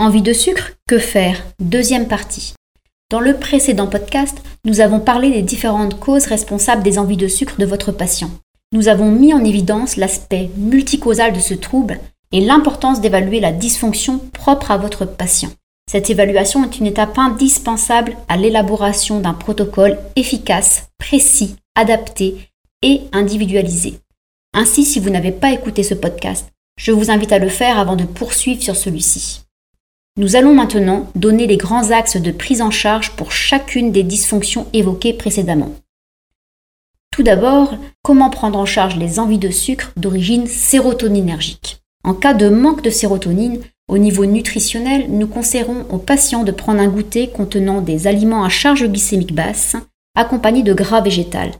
Envie de sucre Que faire? Deuxième partie. Dans le précédent podcast, nous avons parlé des différentes causes responsables des envies de sucre de votre patient. Nous avons mis en évidence l'aspect multicausal de ce trouble et l'importance d'évaluer la dysfonction propre à votre patient. Cette évaluation est une étape indispensable à l'élaboration d'un protocole efficace, précis, adapté et individualisé. Ainsi, si vous n'avez pas écouté ce podcast, je vous invite à le faire avant de poursuivre sur celui-ci. Nous allons maintenant donner les grands axes de prise en charge pour chacune des dysfonctions évoquées précédemment. Tout d'abord, comment prendre en charge les envies de sucre d'origine sérotoninergique. En cas de manque de sérotonine, au niveau nutritionnel, nous conseillerons aux patients de prendre un goûter contenant des aliments à charge glycémique basse, accompagnés de gras végétal.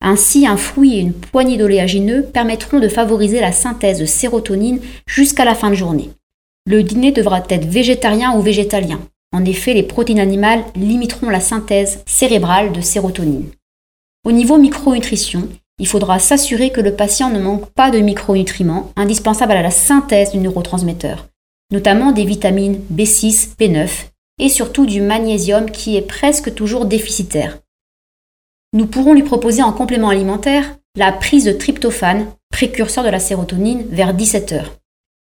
Ainsi, un fruit et une poignée d'oléagineux permettront de favoriser la synthèse de sérotonine jusqu'à la fin de journée. Le dîner devra être végétarien ou végétalien. En effet, les protéines animales limiteront la synthèse cérébrale de sérotonine. Au niveau micronutrition, il faudra s'assurer que le patient ne manque pas de micronutriments indispensables à la synthèse du neurotransmetteur, notamment des vitamines B6, B9 et surtout du magnésium qui est presque toujours déficitaire. Nous pourrons lui proposer en complément alimentaire la prise de tryptophane, précurseur de la sérotonine, vers 17 heures.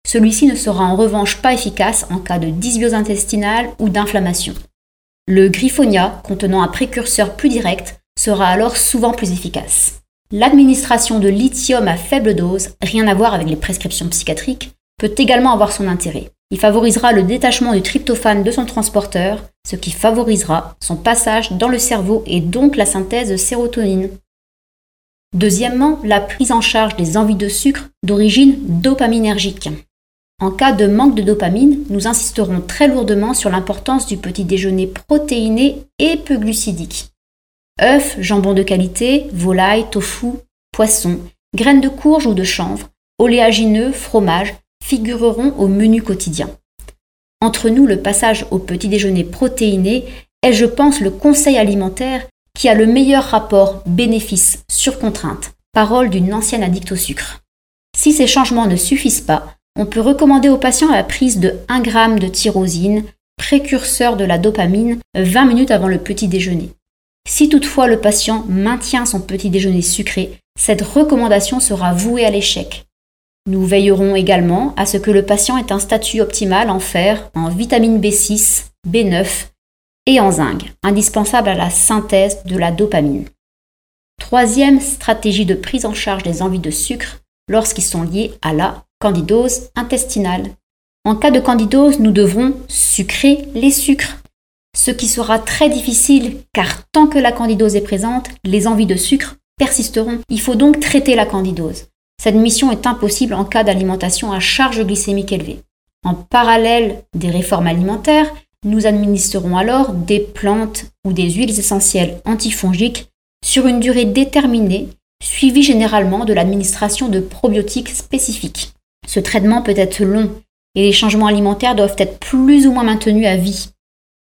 Celui-ci ne sera en revanche pas efficace en cas de dysbiose intestinale ou d'inflammation. Le griffonia, contenant un précurseur plus direct, sera alors souvent plus efficace. L'administration de lithium à faible dose, rien à voir avec les prescriptions psychiatriques, peut également avoir son intérêt. Il favorisera le détachement du tryptophane de son transporteur, ce qui favorisera son passage dans le cerveau et donc la synthèse de sérotonine. Deuxièmement, la prise en charge des envies de sucre d'origine dopaminergique. En cas de manque de dopamine, nous insisterons très lourdement sur l'importance du petit déjeuner protéiné et peu glucidique. œufs, jambon de qualité, volaille, tofu, poisson, graines de courge ou de chanvre, oléagineux, fromage figureront au menu quotidien. Entre nous, le passage au petit déjeuner protéiné est, je pense, le conseil alimentaire qui a le meilleur rapport bénéfice sur contrainte, parole d'une ancienne addict au sucre. Si ces changements ne suffisent pas, on peut recommander aux patients la prise de 1 g de tyrosine, précurseur de la dopamine, 20 minutes avant le petit déjeuner. Si toutefois le patient maintient son petit déjeuner sucré, cette recommandation sera vouée à l'échec. Nous veillerons également à ce que le patient ait un statut optimal en fer, en vitamine B6, B9 et en zinc, indispensable à la synthèse de la dopamine. Troisième stratégie de prise en charge des envies de sucre lorsqu'ils sont liés à la candidose intestinale. En cas de candidose, nous devrons sucrer les sucres, ce qui sera très difficile car tant que la candidose est présente, les envies de sucre persisteront. Il faut donc traiter la candidose. Cette mission est impossible en cas d'alimentation à charge glycémique élevée. En parallèle des réformes alimentaires, nous administrerons alors des plantes ou des huiles essentielles antifongiques sur une durée déterminée, suivie généralement de l'administration de probiotiques spécifiques. Ce traitement peut être long et les changements alimentaires doivent être plus ou moins maintenus à vie.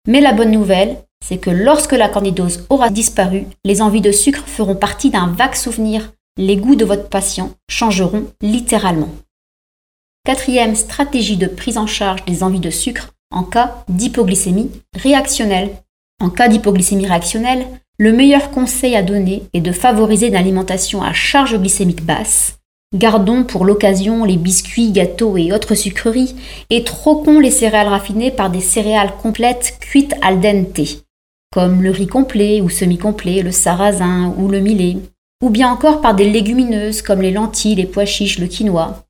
Mais la bonne nouvelle, c'est que lorsque la candidose aura disparu, les envies de sucre feront partie d'un vague souvenir. Les goûts de votre patient changeront littéralement. Quatrième stratégie de prise en charge des envies de sucre en cas d'hypoglycémie réactionnelle. En cas d'hypoglycémie réactionnelle, le meilleur conseil à donner est de favoriser une alimentation à charge glycémique basse Gardons pour l'occasion les biscuits, gâteaux et autres sucreries et troquons les céréales raffinées par des céréales complètes cuites al dente, comme le riz complet ou semi-complet, le sarrasin ou le millet, ou bien encore par des légumineuses comme les lentilles, les pois chiches, le quinoa.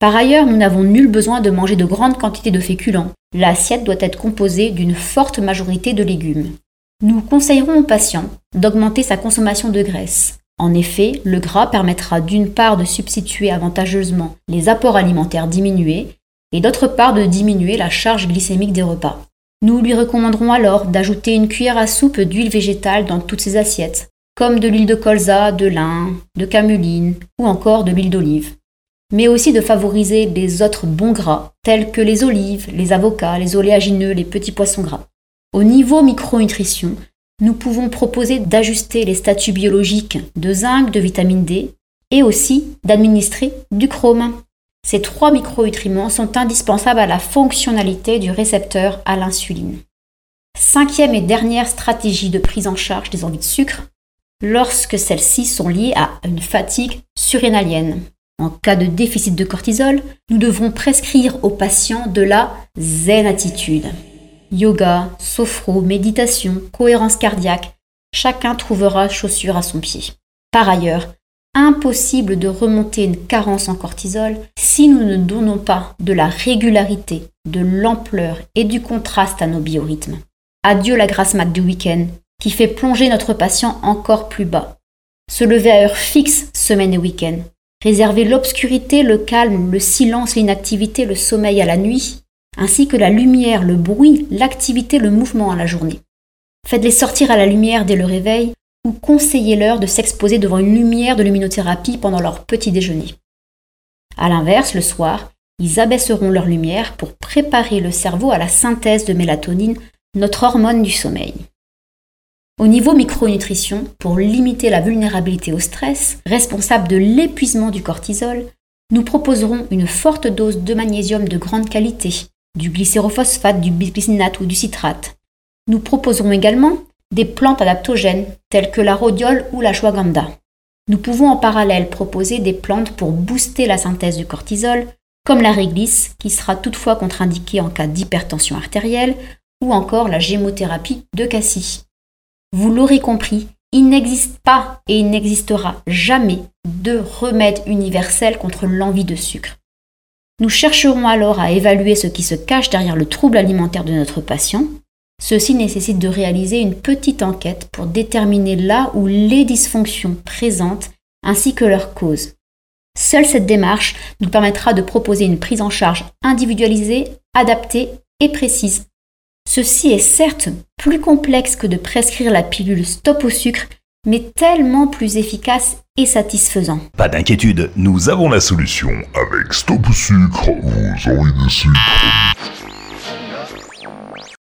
Par ailleurs, nous n'avons nul besoin de manger de grandes quantités de féculents. L'assiette doit être composée d'une forte majorité de légumes. Nous conseillerons aux patients d'augmenter sa consommation de graisse, en effet, le gras permettra d'une part de substituer avantageusement les apports alimentaires diminués et d'autre part de diminuer la charge glycémique des repas. Nous lui recommanderons alors d'ajouter une cuillère à soupe d'huile végétale dans toutes ses assiettes, comme de l'huile de colza, de lin, de camuline ou encore de l'huile d'olive. Mais aussi de favoriser les autres bons gras, tels que les olives, les avocats, les oléagineux, les petits poissons gras. Au niveau micronutrition, nous pouvons proposer d'ajuster les statuts biologiques de zinc, de vitamine D et aussi d'administrer du chrome. Ces trois micronutriments sont indispensables à la fonctionnalité du récepteur à l'insuline. Cinquième et dernière stratégie de prise en charge des envies de sucre, lorsque celles-ci sont liées à une fatigue surrénalienne. En cas de déficit de cortisol, nous devrons prescrire aux patients de la zen attitude. Yoga, sophro, méditation, cohérence cardiaque, chacun trouvera chaussure à son pied. Par ailleurs, impossible de remonter une carence en cortisol si nous ne donnons pas de la régularité, de l'ampleur et du contraste à nos biorhythmes. Adieu la grasse mat du week-end qui fait plonger notre patient encore plus bas. Se lever à heure fixe semaine et week-end. Réserver l'obscurité, le calme, le silence, l'inactivité, le sommeil à la nuit, ainsi que la lumière, le bruit, l'activité, le mouvement à la journée. Faites-les sortir à la lumière dès le réveil ou conseillez-leur de s'exposer devant une lumière de luminothérapie pendant leur petit déjeuner. A l'inverse, le soir, ils abaisseront leur lumière pour préparer le cerveau à la synthèse de mélatonine, notre hormone du sommeil. Au niveau micronutrition, pour limiter la vulnérabilité au stress, responsable de l'épuisement du cortisol, nous proposerons une forte dose de magnésium de grande qualité, du glycérophosphate, du bisglycinate ou du citrate. Nous proposerons également des plantes adaptogènes telles que la rhodiole ou la ashwagandha. Nous pouvons en parallèle proposer des plantes pour booster la synthèse du cortisol, comme la réglisse, qui sera toutefois contre-indiquée en cas d'hypertension artérielle, ou encore la gémothérapie de Cassis. Vous l'aurez compris, il n'existe pas et il n'existera jamais de remède universel contre l'envie de sucre. Nous chercherons alors à évaluer ce qui se cache derrière le trouble alimentaire de notre patient, Ceci nécessite de réaliser une petite enquête pour déterminer là où les dysfonctions présentes ainsi que leurs causes. Seule cette démarche nous permettra de proposer une prise en charge individualisée, adaptée et précise. Ceci est certes plus complexe que de prescrire la pilule stop au sucre, mais tellement plus efficace et satisfaisant. Pas d'inquiétude, nous avons la solution. Avec stop sucre, vos envies de sucre